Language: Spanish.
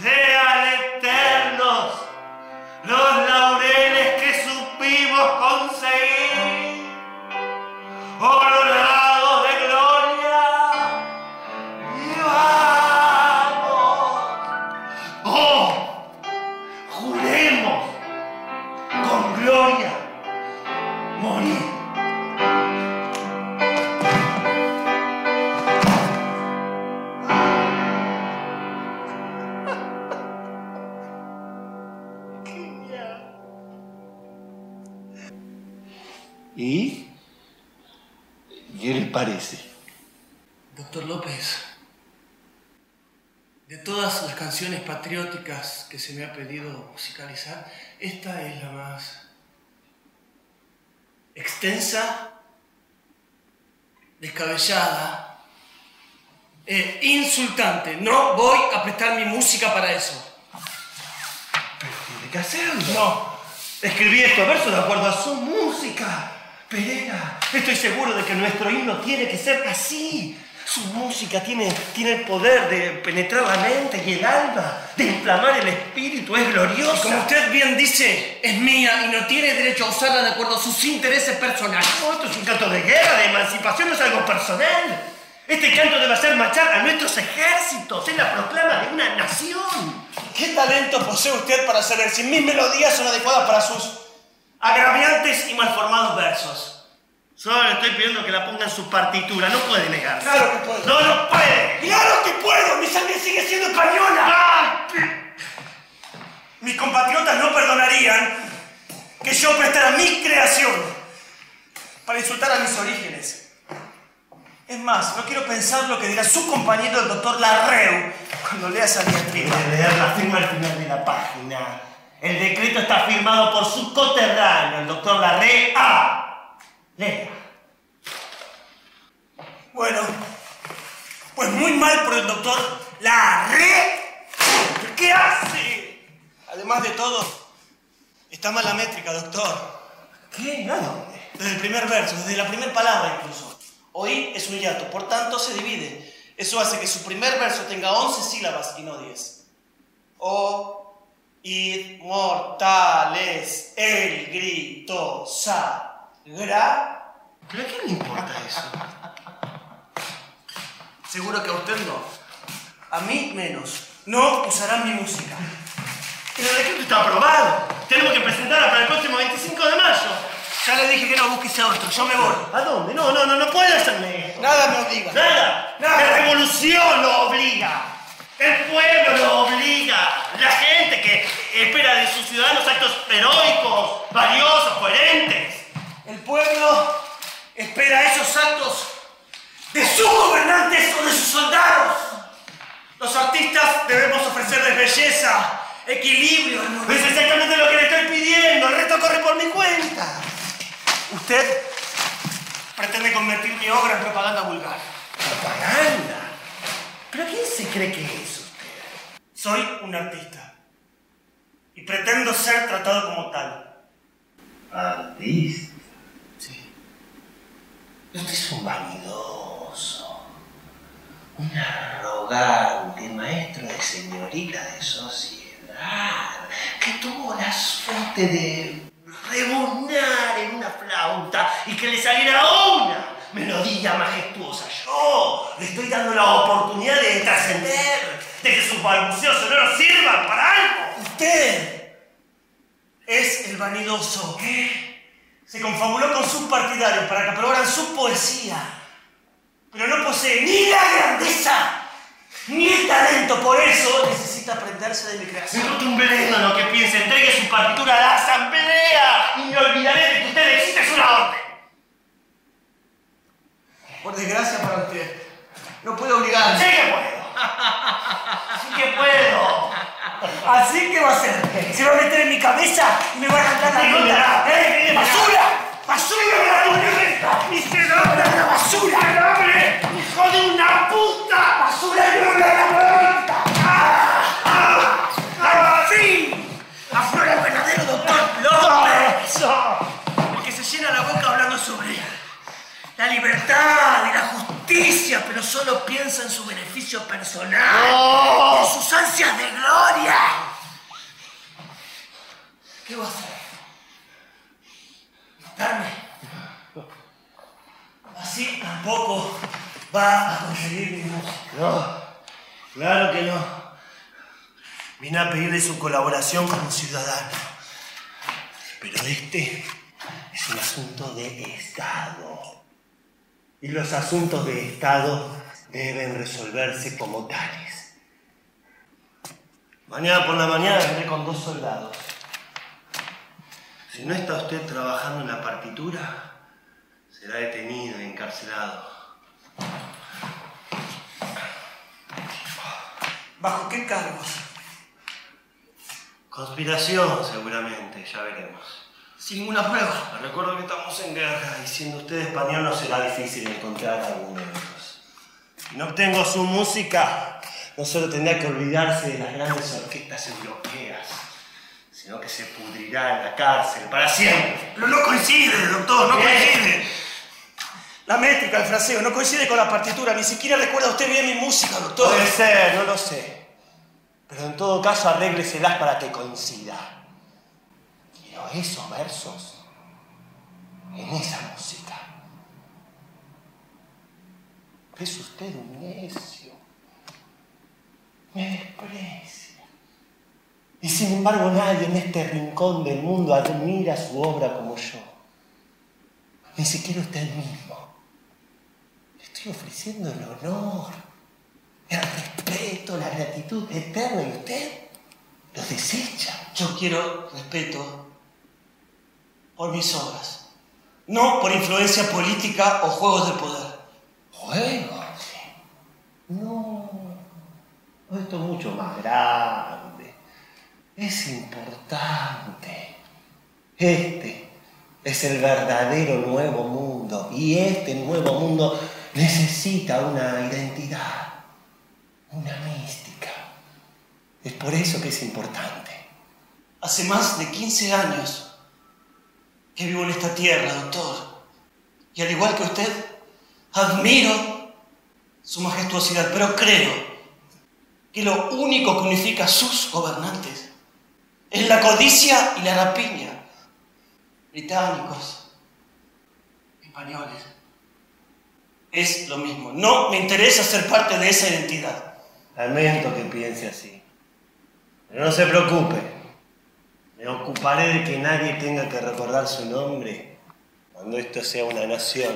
Hey! ¿Y? ¿Qué les parece? Doctor López, de todas las canciones patrióticas que se me ha pedido musicalizar, esta es la más extensa, descabellada e insultante. No voy a prestar mi música para eso. Tiene que hacerlo. No. Escribí estos versos de acuerdo a su música. Pereira, estoy seguro de que nuestro himno tiene que ser así. Su música tiene, tiene el poder de penetrar la mente y el alma, de inflamar el espíritu, es gloriosa. Como usted bien dice, es mía y no tiene derecho a usarla de acuerdo a sus intereses personales. No, esto es un canto de guerra, de emancipación, no es algo personal. Este canto debe hacer marchar a nuestros ejércitos, es la proclama de una nación. ¿Qué talento posee usted para saber si mis melodías son adecuadas para sus agraviantes y malformados versos? Solo le estoy pidiendo que la ponga en su partitura, no puede negarse. Claro que puedo. No, no puede. ¡Claro que puedo! ¡Mi sangre sigue siendo española! Mis compatriotas no perdonarían que yo prestara mi creación para insultar a mis orígenes. Es más, no quiero pensar lo que dirá su compañero el doctor Larreu cuando lea esa diatriba. Leer la firma al final de la página. El decreto está firmado por su coterráneo, el doctor Larrea. Lea. Bueno, pues muy mal por el doctor Larreu. ¿Qué hace? Además de todo, está mal la métrica, doctor. ¿Qué? ¿A dónde? Desde el primer verso, desde la primera palabra incluso. Oír es un hiato, por tanto se divide. Eso hace que su primer verso tenga 11 sílabas y no 10. O, id, mortales, el grito, sagra. ¿Pero a quién le importa eso? Seguro que a usted no. A mí menos. No usarán mi música. El decreto está aprobado. Tenemos que presentarla para el próximo 25 de mayo. Ya le dije que no busques a otro, yo me voy. ¿A dónde? No, no, no, no puede hacerme esto. Nada me obliga. Nada. Nada. La revolución lo obliga. El pueblo lo obliga. La gente que espera de sus ciudadanos actos heroicos, valiosos, coherentes. El pueblo espera esos actos de sus gobernantes o de sus soldados. Los artistas debemos ofrecerles belleza, equilibrio, Pues es exactamente lo que le estoy pidiendo. El resto corre por mi cuenta. Usted pretende convertir mi obra en propaganda vulgar. Propaganda. ¿Pero quién se cree que es usted? Soy un artista y pretendo ser tratado como tal. Artista. Sí. Usted es un vanidoso, un arrogante maestro de señorita de sociedad que tuvo la suerte de rebuznar en una flauta y que le saliera una melodía majestuosa. Yo le estoy dando la oportunidad de trascender, de que sus balbuceos sonoros sirvan para algo. Usted es el vanidoso. Se confabuló con sus partidarios para que aprobaran su poesía. Pero no posee ni la grandeza ni el talento. Por eso necesita aprenderse de mi creación. No tumblendo lo que piense, entregue su partitura a la asamblea y me olvidaré de que usted existe, es una orden. Por desgracia para usted, no puedo obligarme. Sí que puedo. Sí que puedo. Así que va a ser. Se va a meter en mi cabeza y me va a arrancar la nota. ¡Eh! mira. ¡Basura! ¡Basura! ¡Miserable! ¡La basura! ¡Miserable! ¡Hijo de una puta! ¡Basura! ¡No la ¡Ah! ¡Sí! ¡Aflora el verdadero doctor López! El que se llena la boca hablando sobre la libertad y la justicia, justicia, pero solo piensa en su beneficio personal, ¡No! en sus ansias de gloria. ¿Qué va a hacer? ¿Matarme? Así tampoco va a conseguir mi. No, claro que no. Vine a pedirle su colaboración como ciudadano. Pero este es un asunto de Estado. Y los asuntos de Estado deben resolverse como tales. Mañana por la mañana vendré con dos soldados. Si no está usted trabajando en la partitura, será detenido y encarcelado. ¿Bajo qué cargos? Conspiración, seguramente, ya veremos. Sin ninguna prueba. Recuerdo que estamos en guerra y siendo usted español no será difícil encontrar argumentos. Si no obtengo su música, no solo tendrá que olvidarse de las grandes orquestas europeas, sino que se pudrirá en la cárcel para siempre. Pero no coincide, doctor, no coincide. La métrica, el fraseo, no coincide con la partitura. Ni siquiera recuerda usted bien mi música, doctor. Puede ser, no lo sé. Pero en todo caso, arrégleselas para que coincida. Esos versos en esa música. Es usted un necio. Me desprecia. Y sin embargo nadie en este rincón del mundo admira su obra como yo. Ni siquiera usted mismo. Le estoy ofreciendo el honor, el respeto, la gratitud eterna y usted lo desecha. Yo quiero respeto por mis obras, no por influencia política o juegos de poder. ¿Juegos? No. Esto es mucho más grande. Es importante. Este es el verdadero nuevo mundo. Y este nuevo mundo necesita una identidad, una mística. Es por eso que es importante. Hace más de 15 años que vivo en esta tierra, doctor. Y al igual que usted, admiro su majestuosidad, pero creo que lo único que unifica a sus gobernantes es la codicia y la rapiña. Británicos, españoles. Es lo mismo. No me interesa ser parte de esa identidad. Lamento que piense así. Pero no se preocupe. Me ocuparé de que nadie tenga que recordar su nombre cuando esto sea una nación